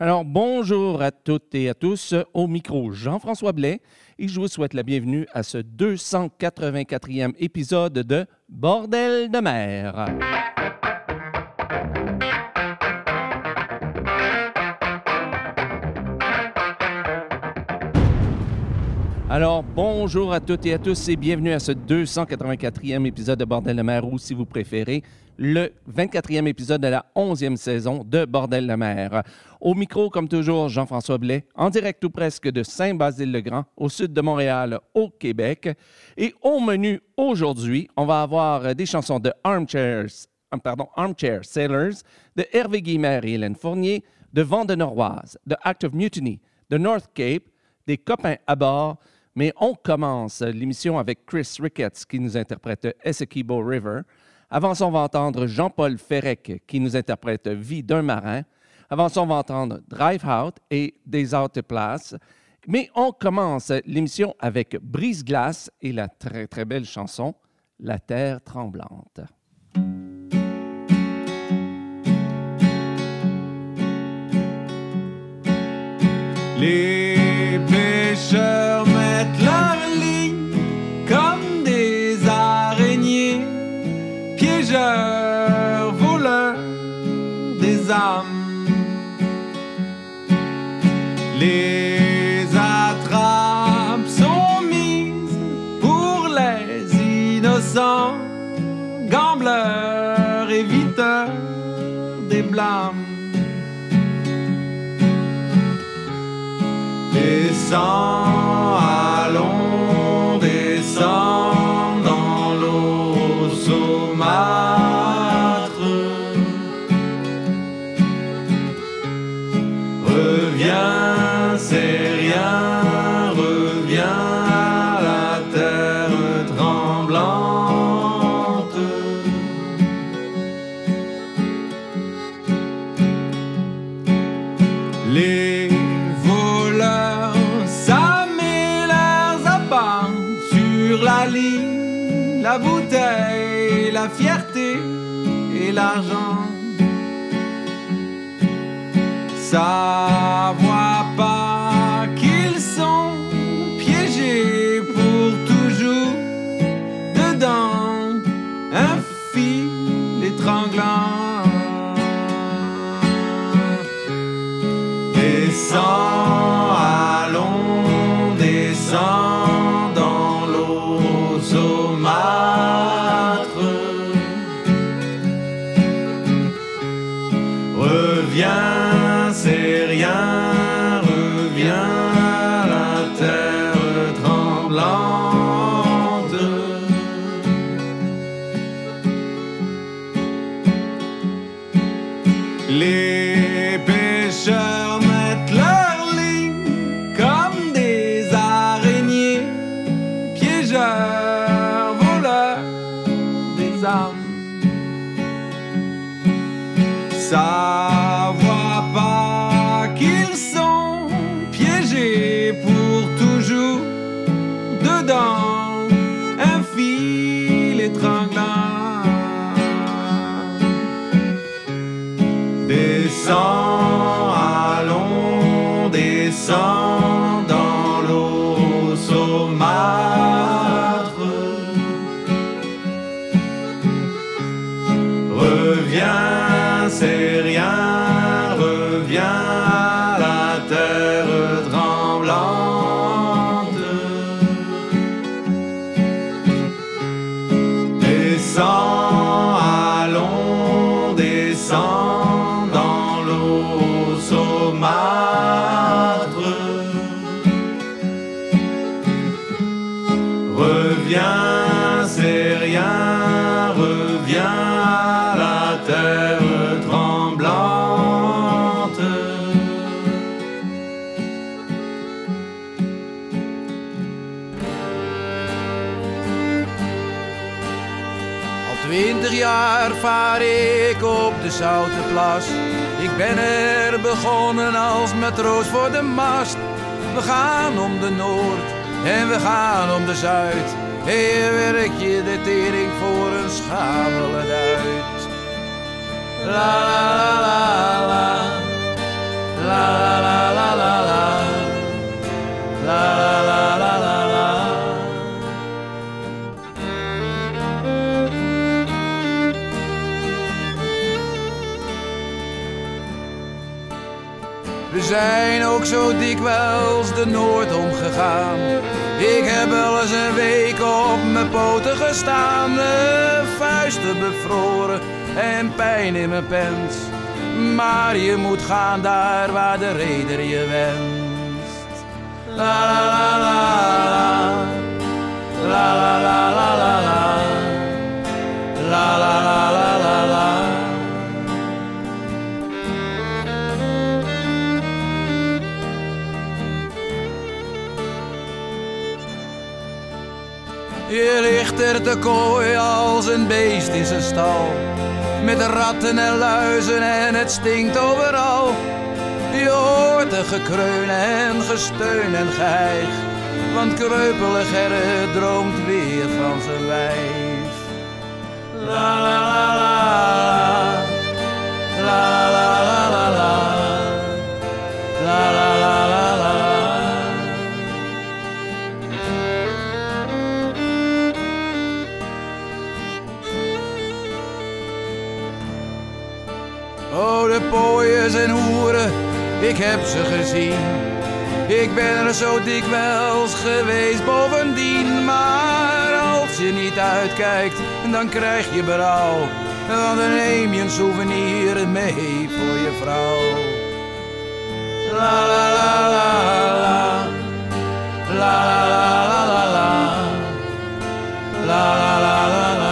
Alors, bonjour à toutes et à tous. Au micro, Jean-François Blais, et je vous souhaite la bienvenue à ce 284e épisode de Bordel de mer. Alors, bonjour à toutes et à tous et bienvenue à ce 284e épisode de Bordel de mer, ou si vous préférez, le 24e épisode de la 11e saison de Bordel de mer. Au micro, comme toujours, Jean-François Blais, en direct ou presque de Saint-Basile-le-Grand, au sud de Montréal, au Québec. Et au menu aujourd'hui, on va avoir des chansons de Armchairs, euh, pardon, Armchair Sailors, de Hervé Guimard et Hélène Fournier, de Vent de de Act of Mutiny, de North Cape, des copains à bord, mais on commence l'émission avec Chris Ricketts qui nous interprète Essequibo River. Avant ça, on va entendre Jean-Paul Ferrec qui nous interprète Vie d'un marin. Avant ça, on va entendre Drive Out et Des Out Place. Mais on commence l'émission avec Brise Glace et la très très belle chanson La Terre tremblante. Les song. Ça vaar ik op de Zoute Plas. Ik ben er begonnen als matroos voor de mast. We gaan om de Noord en we gaan om de Zuid. Hier werk je de tering voor een schamele uit. La la la la la. La la la la la la. La la la la zijn ook zo dikwijls de Noord omgegaan. Ik heb wel eens een week op mijn poten gestaan. De vuisten bevroren en pijn in mijn pens. Maar je moet gaan daar waar de reder je wenst. La la la la la. La la la la la la. La la la la Je ligt er te kooi als een beest in zijn stal. Met ratten en luizen en het stinkt overal. Je hoort er gekreun en gesteun en. Want kreupele Gerrit droomt weer van zijn wijf. La la la la. La la la la la. La la la la la de pooiers en hoeren, ik heb ze gezien. Ik ben er zo dikwijls geweest bovendien. Maar als je niet uitkijkt, dan krijg je berouw. Dan neem je een souvenir mee voor je vrouw. La la la la. La la la la la la. La la la la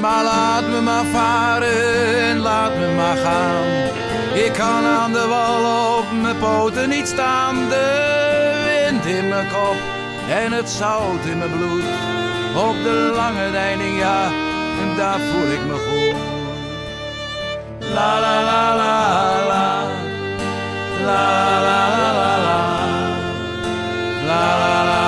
Maar laat me maar varen en laat me maar gaan. Ik kan aan de wal op mijn poten niet staan. De wind in mijn kop en het zout in mijn bloed. Op de lange deining, ja, en daar voel ik me goed. La. La la la la la. La la la la la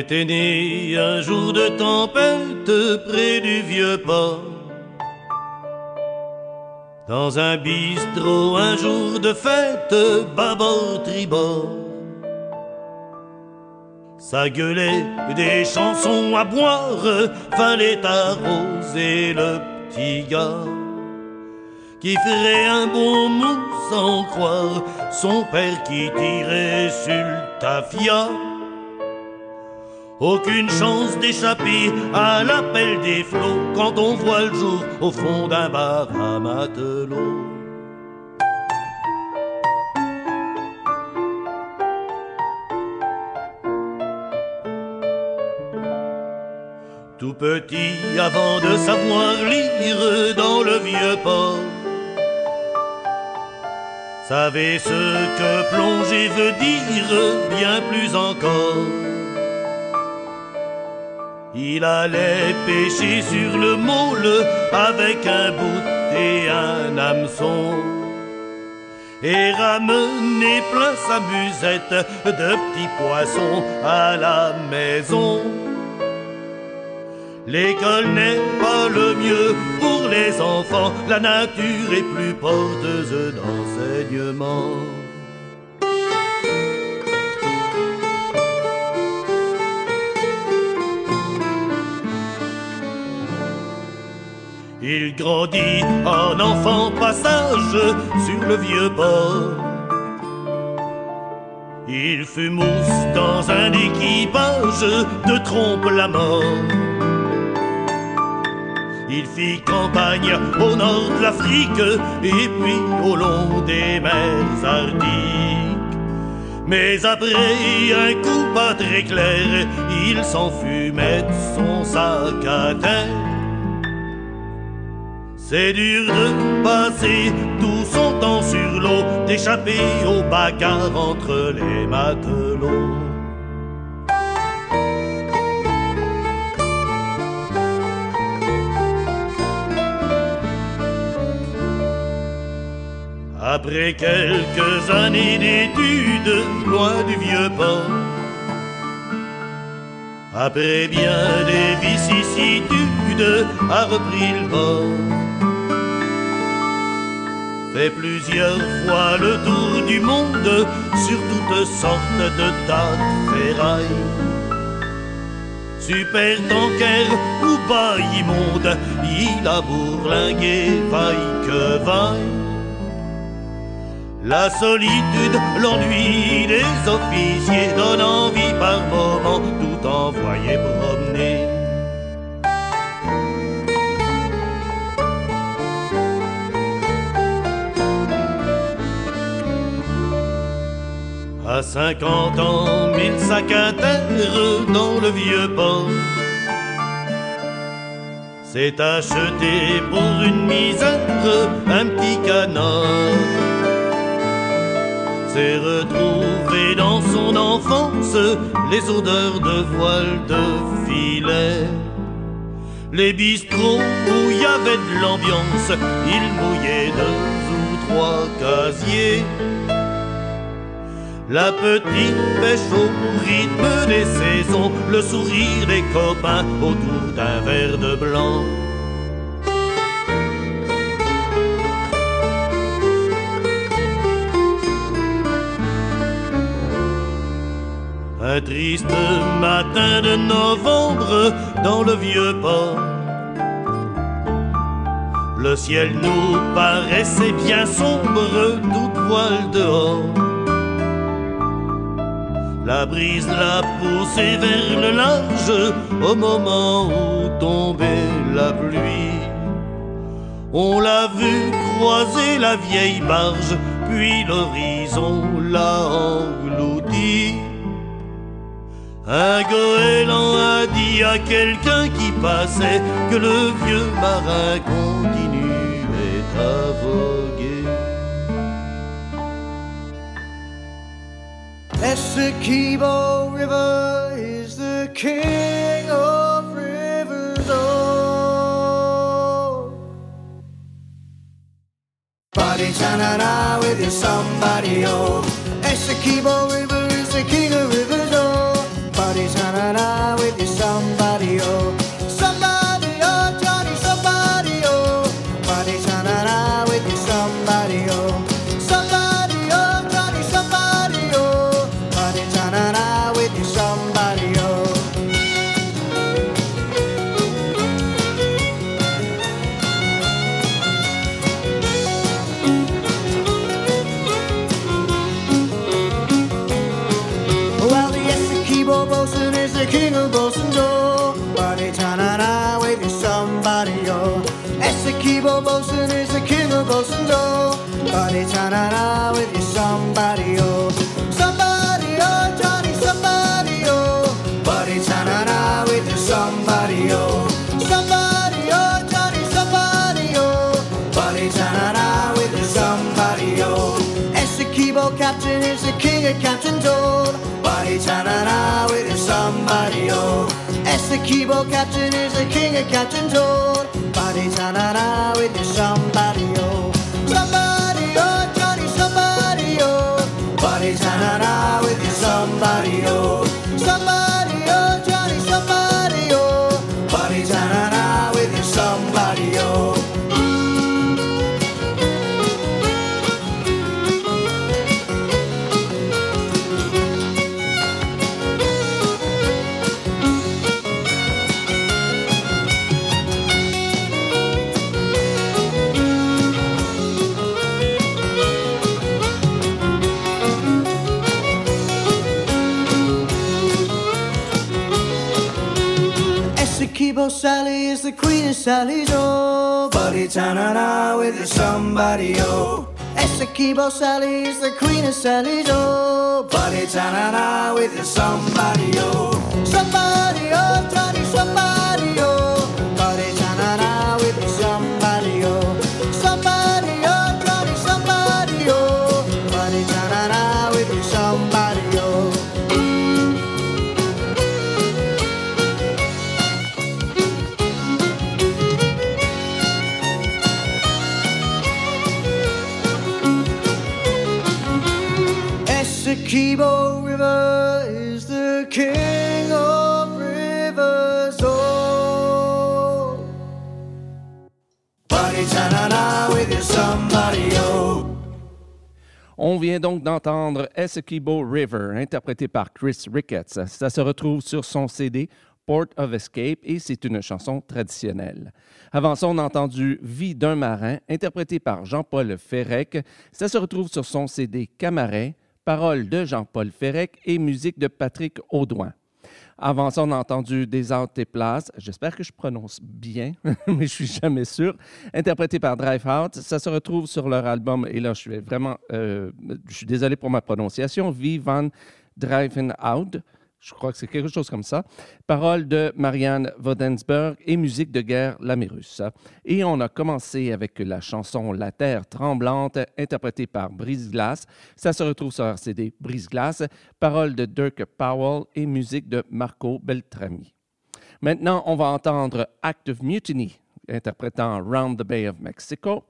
L'été né un jour de tempête près du vieux port. Dans un bistrot, un jour de fête, bâbord tribord. Ça gueulait des chansons à boire, fallait arroser le petit gars. Qui ferait un bon mou sans croire son père qui tirait sur le tafia. Aucune chance d'échapper à l'appel des flots quand on voit le jour au fond d'un bar à matelot. Tout petit, avant de savoir lire dans le vieux port, savait ce que plonger veut dire, bien plus encore. Il allait pêcher sur le môle avec un bout et un hameçon. Et ramener plein sa musette de petits poissons à la maison. L'école n'est pas le mieux pour les enfants, la nature est plus porteuse d'enseignement. Il grandit en enfant passage sur le vieux port. Il fut mousse dans un équipage de trompe la mort. Il fit campagne au nord de l'Afrique et puis au long des mers arctiques. Mais après un coup pas très clair, il s'en fut mettre son sac à terre. C'est dur de passer tout son temps sur l'eau, d'échapper aux bagarres entre les matelots. Après quelques années d'études, loin du vieux port, après bien des vicissitudes, a repris le bord fait plusieurs fois le tour du monde sur toutes sortes de tas de ferrailles. Super tanker ou pas immonde, il a bourlingué vaille que vaille. La solitude, l'ennui des officiers donne envie par moments tout envoyer promener. À cinquante ans, mille sacs à dans le vieux port. C'est acheté pour une misère un petit canard. C'est retrouvé dans son enfance les odeurs de voile de filet. Les bistrots où il y avait de l'ambiance, il mouillait deux ou trois casiers. La petite pêche au rythme des saisons, le sourire des copains autour d'un verre de blanc. Un triste matin de novembre dans le vieux port. Le ciel nous paraissait bien sombre, toute voile dehors. La brise l'a poussé vers le large au moment où tombait la pluie. On l'a vu croiser la vieille barge, puis l'horizon l'a englouti. Un goéland a dit à quelqu'un qui passait que le vieux marin Essequibo River is the king of rivers. Oh, Body tanana with your somebody. Oh, Essequibo River is the king of rivers. Oh, Body tanana with your somebody. Oh, Tanana with you somebody oh. Somebody oh, Johnny somebody oh. Body tanana with you somebody oh. Somebody oh, Johnny somebody oh. Body tanana with you somebody oh. Essequibo captain is the king of captains oh. Body tanana with you somebody oh. Essequibo captain is the king of captains oh. Body tanana with you somebody oh. Sally is the queen of Sally's, oh. Buddy ta-na-na with your somebody, oh. Essequibo Sally is the queen of Sally's, oh. Buddy ta-na-na with your somebody, oh. Somebody, On vient donc d'entendre Essequibo River, interprété par Chris Ricketts. Ça se retrouve sur son CD Port of Escape et c'est une chanson traditionnelle. Avant ça, on a entendu Vie d'un marin, interprété par Jean-Paul Ferrec. Ça se retrouve sur son CD Camaret, paroles de Jean-Paul Ferrec et musique de Patrick Audouin. Avant ça, on a entendu Des Arts et Places. J'espère que je prononce bien, mais je suis jamais sûr. Interprété par Drive Out. Ça se retrouve sur leur album. Et là, je suis vraiment. euh, je suis désolé pour ma prononciation. Vivan Driving Out. Je crois que c'est quelque chose comme ça. Paroles de Marianne Vodensberg et musique de guerre Lamérus. Et on a commencé avec la chanson La Terre tremblante, interprétée par Brise Glace. Ça se retrouve sur leur CD Brise Glace. Paroles de Dirk Powell et musique de Marco Beltrami. Maintenant, on va entendre Act of Mutiny, interprétant Round the Bay of Mexico.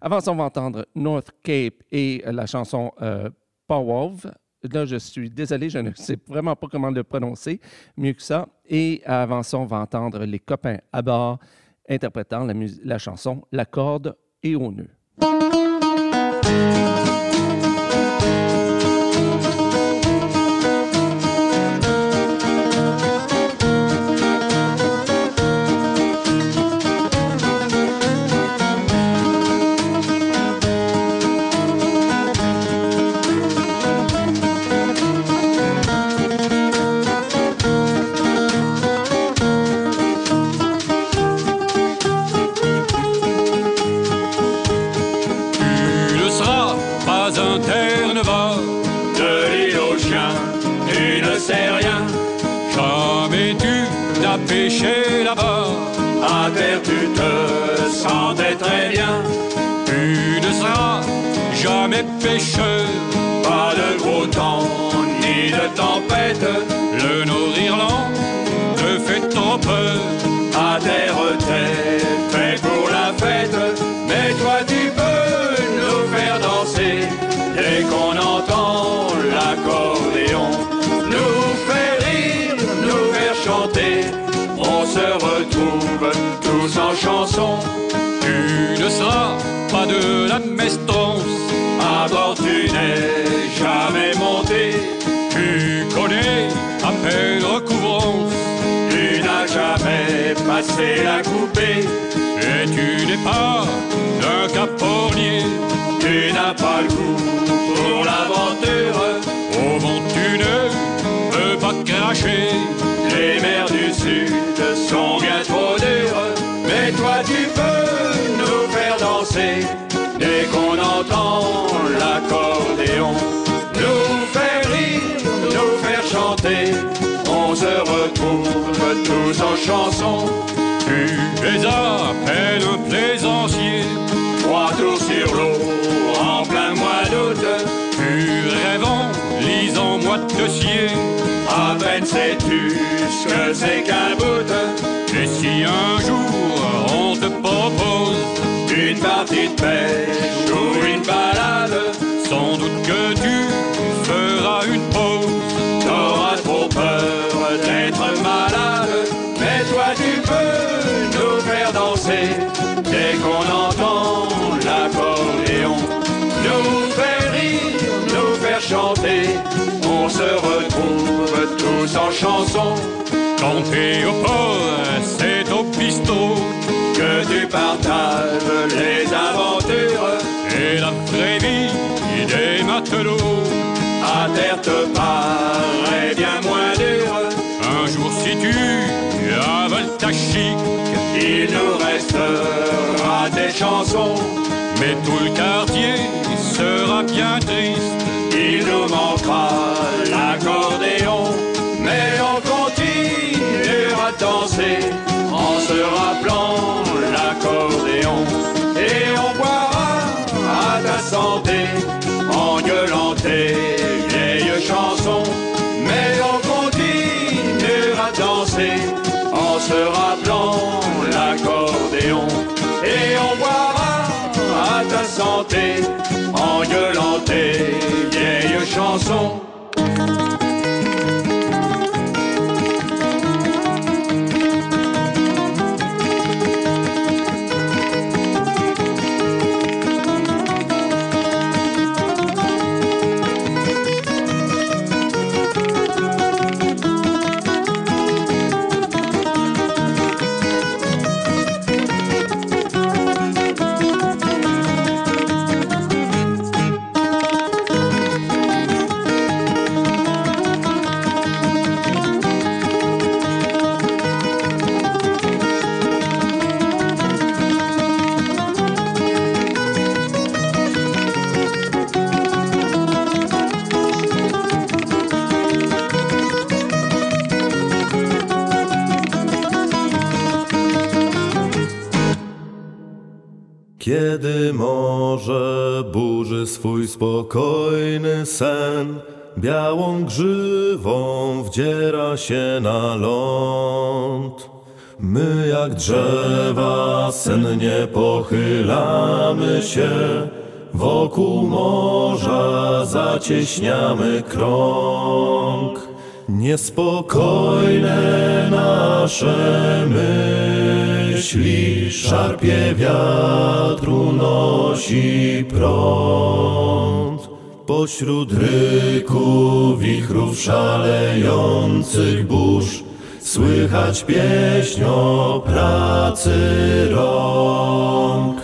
Avant ça, on va entendre North Cape et la chanson euh, Powov. Là, je suis désolé, je ne sais vraiment pas comment le prononcer mieux que ça. Et avant ça, on va entendre Les copains à bord interprétant la, la chanson La corde et au nœud. Pêché là-bas. À terre, tu te sentais très bien. Tu ne seras jamais pêcheur, Pas de gros temps, ni de tempête. le Nord-Irland te fait trop peur. À terre, t'es fait mestronce, À bord, tu n'es jamais monté. tu connais à peine recouvrance. Tu n'as jamais passé la coupée. Et tu n'es pas un capornier, Tu n'as pas le goût pour l'aventure. au vent tu ne peux pas cracher. Les mers du sud sont bien trop dures. Mais toi, tu peux nous faire danser. Tous en chanson. Tu es à peine plaisancier, Trois tours sur l'eau en plein mois d'août. tu rêves en lisant moi dossier. À peine sais-tu ce que c'est qu'un bout. Et si un jour on te propose, Une partie de pêche ou une balade. Qu'on entend l'accordéon. Nous faire rire, nous faire chanter. On se retrouve tous en chanson. Quand t'es au port, c'est au bistrot. Que tu partages les aventures. Et la vraie vie des matelots. À terre te paraît bien moins dur. Un jour si tu avales ta chic. Il nous restera des chansons, Mais tout le quartier sera bien triste. il nous manquera l'accordéon, mais on continuera de danser en se rappelant l'accordéon. Et on boira à ta santé santé en gueulant tes Kiedy morze burzy swój spokojny sen, białą grzywą wdziera się na ląd. My jak drzewa sennie pochylamy się, wokół morza zacieśniamy krąg. Niespokojne nasze myśli, szarpie wiatru nosi prąd. Pośród ryku wichrów szalejących burz, słychać pieśń o pracy rąk.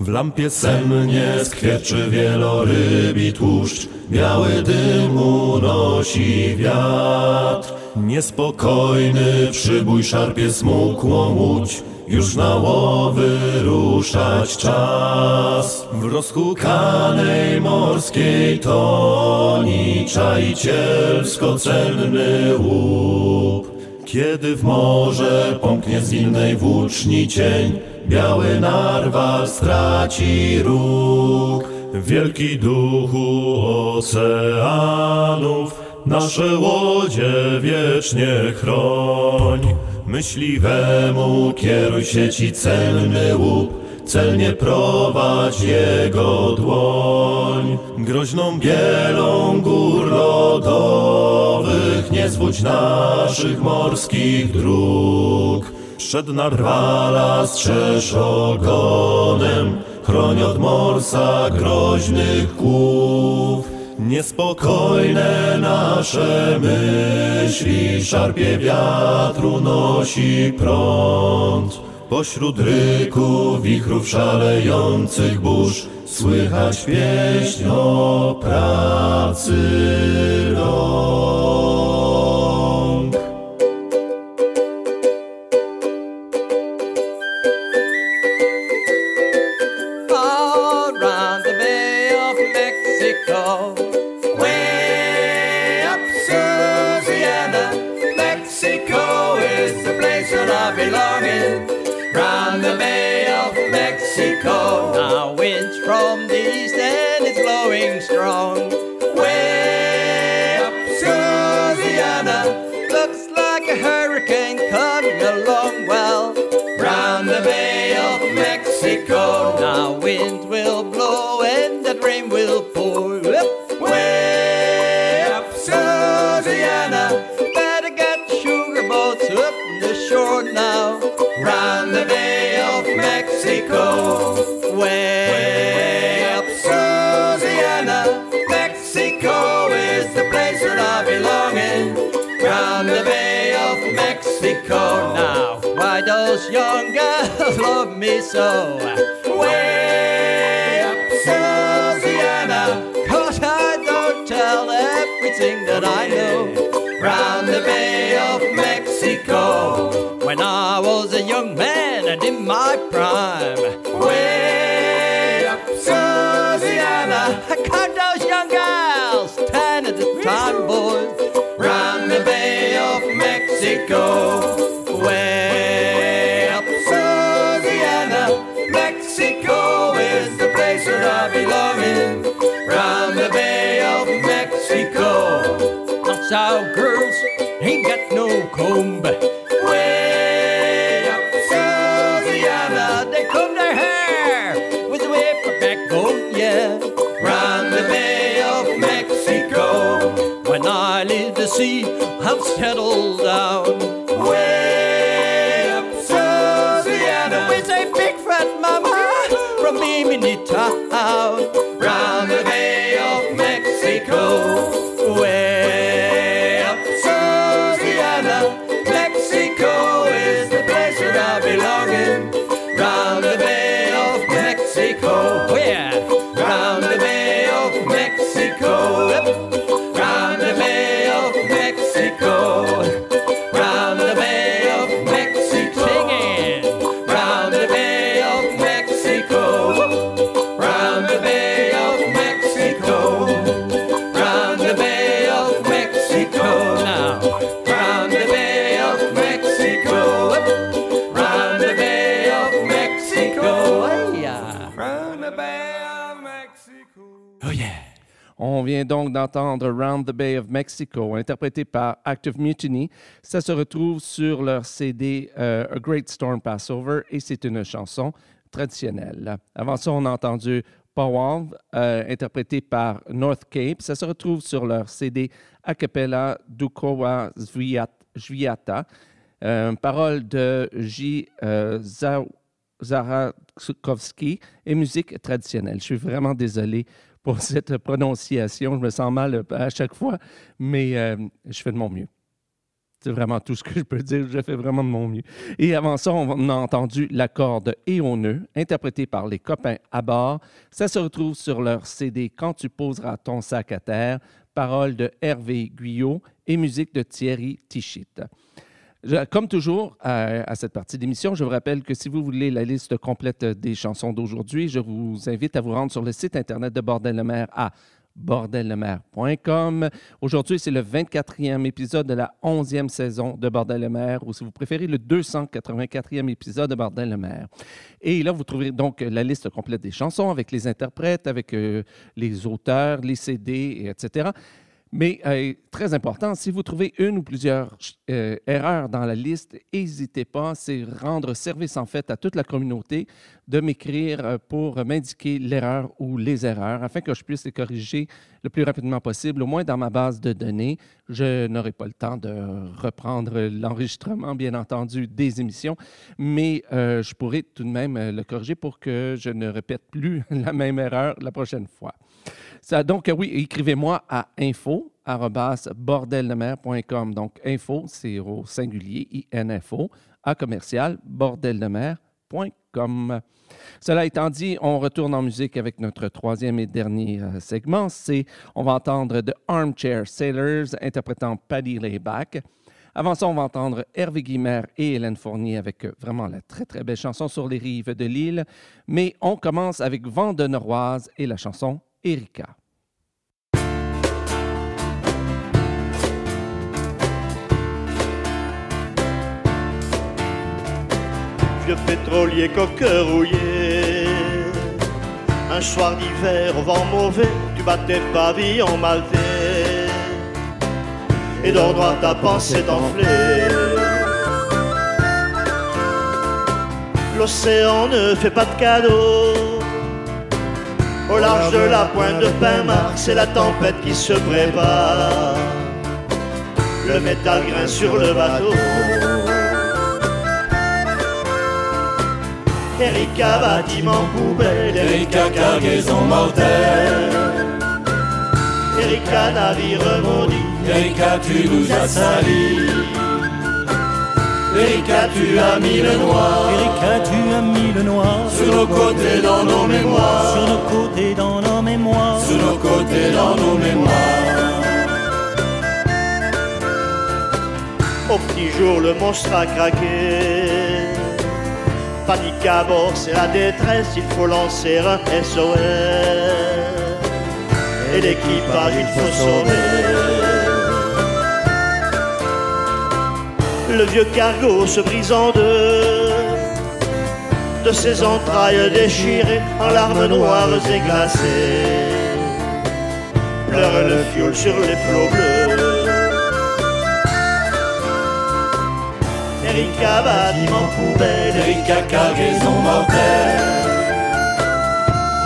W lampie sennie skwierczy wielorybi tłuszcz, biały dym unosi wiatr. Niespokojny przybój szarpie smukłą łódź, już na łowy ruszać czas. W rozhukanej morskiej toni czajicielsko-cenny łup. Kiedy w morze pomknie z innej włóczni cień, biały narwal straci róg. Wielki duchu oceanów, nasze łodzie wiecznie chroń. Myśliwemu kieruj się ci celny łup, celnie prowadź jego dłoń. Groźną bielą gór lodowych nie zwódź naszych morskich dróg. Przed narwala strzeż ogonem, chroń od morsa groźnych kłów. Niespokojne nasze myśli, szarpie wiatru nosi prąd. Pośród ryku wichrów szalejących burz słychać pieśń o pracy rąk. Round the Bay of Mexico. Now winds from the east and it's blowing strong. Way up looks like a hurricane coming along. Well, the Bay of Mexico. Now wind will blow and that rain will pour. Up, Mexico. Now, why those young girls love me so? Way up Susiana. cause I don't tell everything that I know. Round the Bay of Mexico, when I was a young man and in my prime. Mexico is the place where I belong in, round the Bay of Mexico. That's how girls ain't got no comb. Way up Susiana, they comb their hair with a whip of backbone, yeah. Round the Bay of Mexico, when I leave the sea, I've settled down. Oh yeah. On vient donc d'entendre Round the Bay of Mexico, interprété par Active Mutiny. Ça se retrouve sur leur CD euh, A Great Storm Passover et c'est une chanson traditionnelle. Avant ça, on a entendu Powwow, euh, interprété par North Cape. Ça se retrouve sur leur CD A Cappella Dukowa Zviata. Euh, parole de J. Euh, Za- Zarakowski et musique traditionnelle. Je suis vraiment désolé pour cette prononciation. Je me sens mal euh, à chaque fois, mais euh, je fais de mon mieux. C'est vraiment tout ce que je peux dire. Je fais vraiment de mon mieux. Et avant ça, on a entendu la corde et au nœud, interprétée par les copains à bord. Ça se retrouve sur leur CD Quand tu poseras ton sac à terre, paroles de Hervé Guyot et musique de Thierry Tichit. Comme toujours, à, cette partie d'émission, je vous rappelle que si vous voulez la liste complète des chansons d'aujourd'hui, je vous invite à vous rendre sur le site Internet de Bordel le Maire à bordellemer.com. Aujourd'hui, c'est le 24e épisode de la 11e saison de Bordel le Maire, ou si vous préférez, le 284e épisode de Bordel le Maire. Et là, vous trouverez donc la liste complète des chansons avec les interprètes, avec euh, les auteurs, les CD, et etc. Mais euh, très important, si vous trouvez une ou plusieurs euh, erreurs dans la liste, n'hésitez pas, c'est rendre service en fait à toute la communauté de m'écrire euh, pour m'indiquer l'erreur ou les erreurs afin que je puisse les corriger le plus rapidement possible, au moins dans ma base de données. Je n'aurai pas le temps de reprendre l'enregistrement, bien entendu, des émissions, mais je pourrai tout de même le corriger pour que je ne répète plus la même erreur la prochaine fois. Donc, oui, écrivez-moi à info bordeldemer.com. Donc, info, c'est au singulier, info à commercial bordeldemer.com. Cela étant dit, on retourne en musique avec notre troisième et dernier euh, segment. C'est, on va entendre The Armchair Sailors interprétant Paddy Layback. Avant ça, on va entendre Hervé Guimer et Hélène Fournier avec euh, vraiment la très, très belle chanson sur les rives de l'île. Mais on commence avec Vent de Noroise et la chanson Erika. vieux pétrolier coqueur rouillé. Un soir d'hiver au vent mauvais, tu battais pavillon maltais. Et d'ordre à ta pensée t'enfler. L'océan ne fait pas de cadeaux. Au large de la pointe de Pinmark, c'est la tempête qui se prépare. Le métal grince sur le bateau. Erika bâtiment poubelle, Erika cargaison mortelle. Erika navire maudit, Erika tu nous as salis. Erika tu as mis le noir, Erika, tu as mis le noir sur nos côtés dans nos mémoires, sur nos côtés dans nos mémoires. sur nos côtés dans nos mémoires. Au petit jour le monstre a craqué. Panique à bord, c'est la détresse, il faut lancer un SOS. Et l'équipage, il faut sauver. Le vieux cargo se brise en deux, de ses entrailles déchirées en larmes noires et glacées. Pleure le fioul sur les flots bleus. Erika bâtiment poubelle, Erika cargaison mortelle,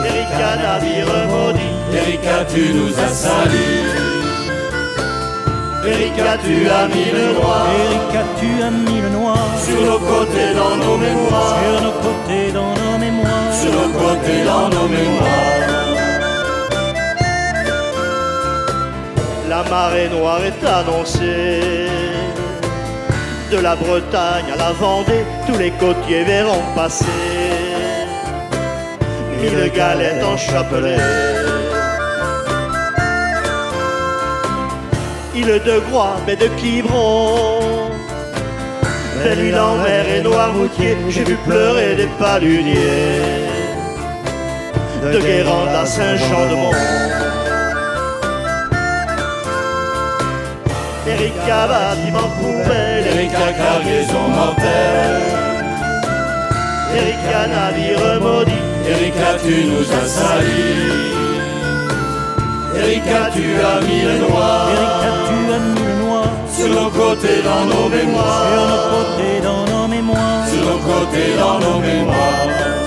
Erika navire maudit, Erika tu nous as salis. Erika tu as mis le noir Erika, tu as mis le noir Sur nos côtés, dans nos mémoires. sur nos côtés, dans nos mémoires. Sur nos côtés, dans nos mémoires. La marée noire est annoncée. De la Bretagne à la Vendée, tous les côtiers verront passer. Mille galettes en chapelet. Île de Groix, mais de Quiberon. Belle île en mer et Noirmoutier, j'ai vu pleurer des paluniers. De Guérande à Saint-Jean-de-Mont. Erika bâtiment poubelle, Erika cargaison mortelle. Erika navire maudit, Erika tu nous as salis? Erika tu as mis le noir. Erika, le noir Sur nos côtés, dans nos sur mémoires. nos côtés, dans nos mémoires. Sur nos côtés, dans nos mémoires.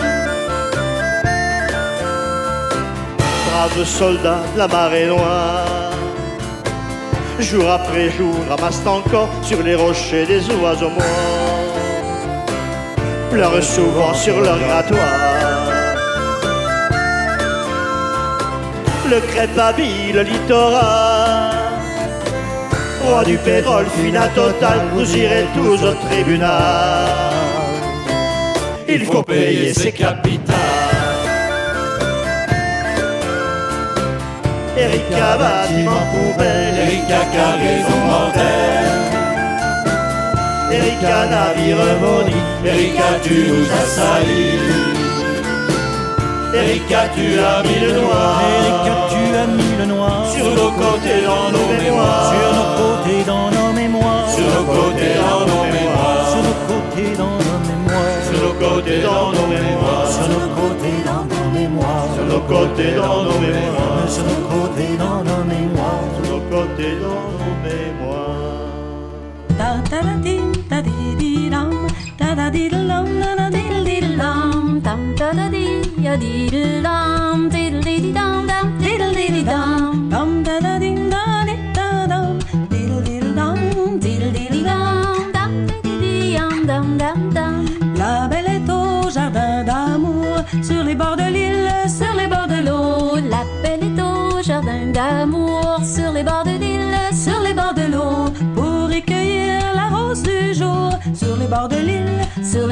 braves soldats de la marée noire. Jour après jour, ramassent encore sur les rochers des oiseaux morts. Pleurent souvent sur leur grattoir. Le crêpe le littoral. Roi du pétrole, fina total, vous irez tous au tribunal. Il faut payer ses capitales. Erika bâtiment poubelle, Erika cargaison mortelle. Erika navire maudit, Erika tu nous as salis. Erika tu as mis le noir. Erika, tu as mis le noir sur nos côtés dans nos mémoires. sur nos côtés, dans nos mémoires. Sur nos côtés, dans nos mémoires. Sur nos côtés, dans nos mémoires. Sur nos côtés dans nos mémoires. Sur nos côtés, dans nos mémoires. Sur nos côtés dans nos mémoires. Sur nos côtés, dans nos mémoires. Sur nos côtés dans nos mémoires. Da da dee dum, da da dee dee dum da da dee ya dee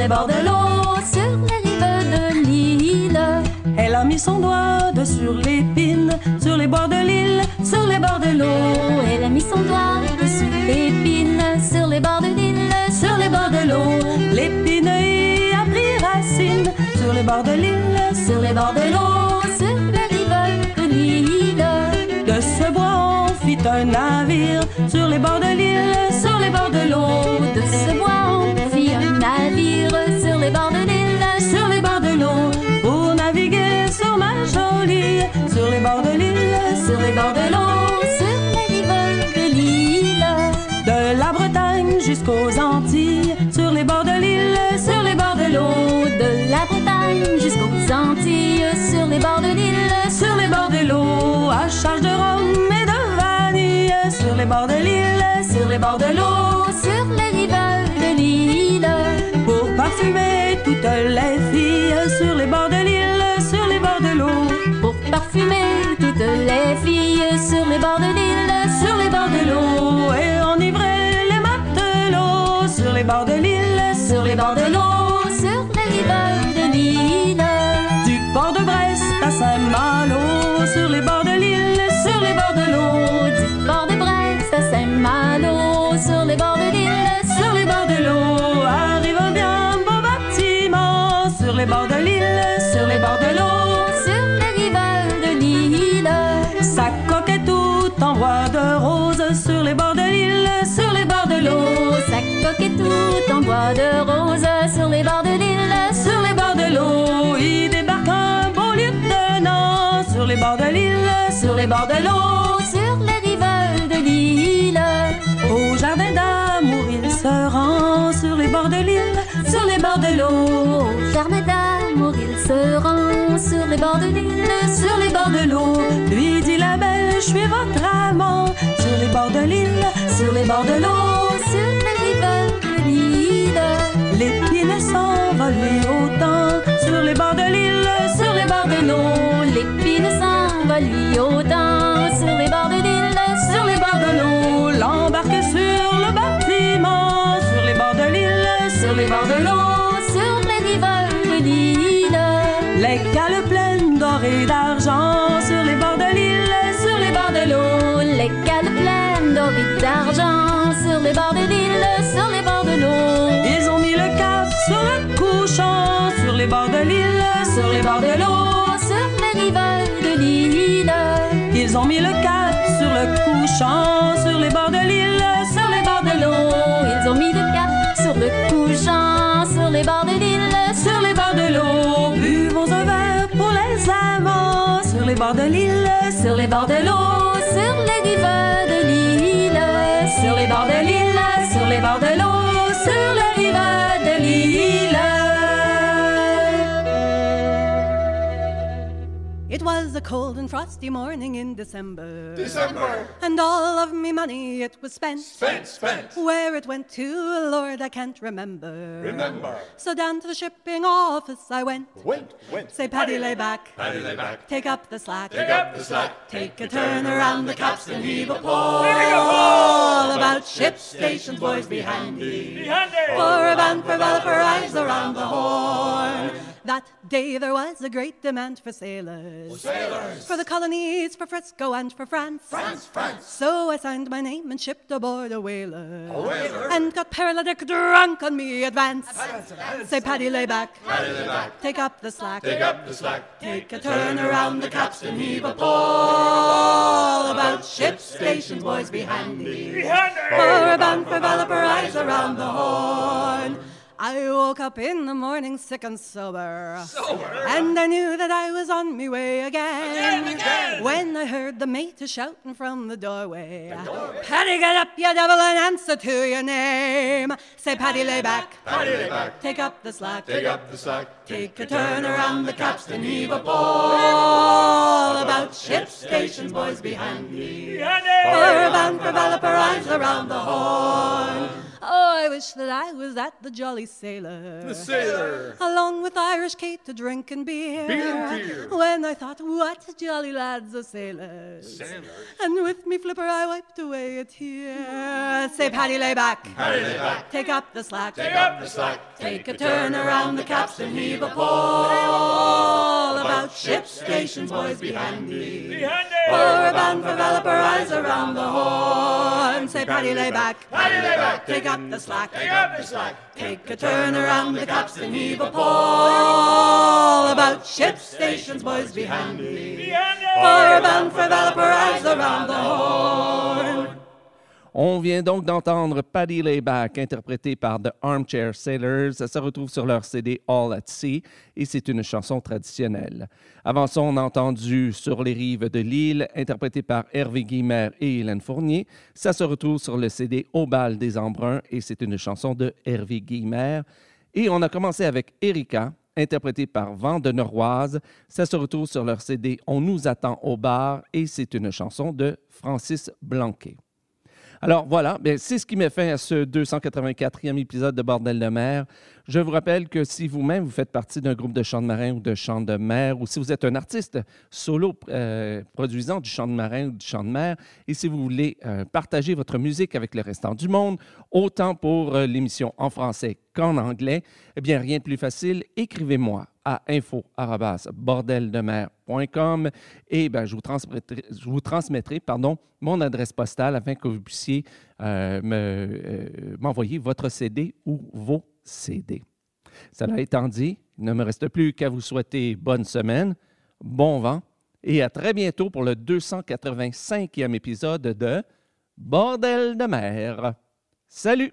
bords de l'eau, sur les rives de l'île. Elle a mis son doigt de sur l'épine, sur les bords de l'île, sur les bords de l'eau. Elle a mis son doigt sur l'épine, sur les bords de l'île, sur les bords de l'eau. L'épine a pris racine, sur les bords de l'île, sur les bords de l'eau, sur les rives de l'île. De ce bois on fit un navire, bords de l'eau, sur les rives de l'île. Pour parfumer toutes les filles, sur les bords de l'île, sur les bords de l'eau. Pour parfumer toutes les filles, sur les bords de l'île, sur les bords de l'eau. Et enivrer les matelots, sur les bords de l'île, sur les bords de l'eau, et tout en bois de rose sur les bords de l'île, sur les bords de l'eau. Il débarque un beau lieutenant sur les bords de l'île, sur les bords de l'eau, sur les rives de l'île. Au jardin d'amour, il se rend sur les bords de l'île, sur les bords de l'eau. Au jardin d'amour, il se rend sur les bords de l'île, sur les bords de l'eau. Lui dit la belle, je suis votre amant sur les bords de l'île, sur les bords de l'eau, sur les bords de l'île, sur les bords de l'eau. L'épine s'envole lui autant bords de l'île, sur les bords de l'eau, sur les rives de l'île. Ils ont mis le cap sur le couchant sur les bords de l'île, sur les bords de l'eau. Ils ont mis le cap sur le couchant sur les bords de l'île, sur les bords de l'eau. Buvons un verre pour les amants sur les bords de l'île, sur les bords de l'eau, sur les rives de l'île, was a cold and frosty morning in December. December. And all of me money it was spent. Spent, spent. Where it went to, Lord, I can't remember. Remember. So down to the shipping office I went. Went, went. Say, Paddy, lay back. Paddy, lay back. Take up the slack. Take up the slack. Take a turn around the capstan, heave a pole. All about ship stations, boys, be handy. Be handy. For a band for Valipur, eyes around the horn. That day there was a great demand for sailors. sailors. For the colonies, for Frisco and for France. France, France. So I signed my name and shipped aboard a whaler. A whaler. And got paralytic drunk on me advance. Advance, advance. Say, Paddy, lay back. Paddy, lay back. Take up the slack. Take up the slack. Take a turn around the capstan, heave a pole. About ship stations, boys, be handy. Be handy. For a band for eyes around the horn. I woke up in the morning sick and sober. Sober. And I knew that I was on me way again. Again, again. When I heard the mate a shouting from the doorway. The doorway. Paddy, get up, you devil, and answer to your name. Say, Paddy, lay back. Paddy, lay back. Take up the slack. Take up the slack. Take a turn around the capstan, heave a pole. About ship stations, boys, be handy. Be handy. For a for eyes around the horn. Oh, I wish that I was at the Jolly Sailor. The sailor. Along with Irish Kate to drink and beer. Beer, beer. When I thought, what jolly lads are sailors. Sailors. And with me flipper I wiped away a tear. Say, Paddy, lay back. Paddy, lay back. Take up the slack. Take up the slack. Take a turn around the capstan, heave a pole. About ship stations, boys, be handy. Be handy. For a band for eyes around the horn. Say, Paddy, lay back. Paddy, lay back. Take up the slack. Take up the slack. Take a turn around the capstan, heave a pole. About ship stations, boys, be handy. Be handy. For a band for Valipur, around the horn. On vient donc d'entendre Paddy Layback, interprété par The Armchair Sailors. Ça se retrouve sur leur CD All at Sea et c'est une chanson traditionnelle. Avant ça, on a entendu Sur les rives de l'île, interprété par Hervé Guimard et Hélène Fournier. Ça se retrouve sur le CD Au bal des embruns et c'est une chanson de Hervé Guimard. Et on a commencé avec Erika, interprétée par Vent de Noroise. Ça se retrouve sur leur CD On nous attend au bar et c'est une chanson de Francis Blanquet. Alors voilà, c'est ce qui met fin à ce 284e épisode de Bordel de mer. Je vous rappelle que si vous-même vous faites partie d'un groupe de chant de marin ou de chant de mer, ou si vous êtes un artiste solo euh, produisant du chant de marin ou du chant de mer, et si vous voulez euh, partager votre musique avec le restant du monde, autant pour euh, l'émission en français qu'en anglais, eh bien rien de plus facile, écrivez-moi à info@bordeldemer.com et ben, je vous transmettrai, je vous transmettrai pardon, mon adresse postale afin que vous puissiez euh, euh, m'envoyer votre CD ou vos CD. Cela étant dit, il ne me reste plus qu'à vous souhaiter bonne semaine, bon vent et à très bientôt pour le 285e épisode de Bordel de mer. Salut!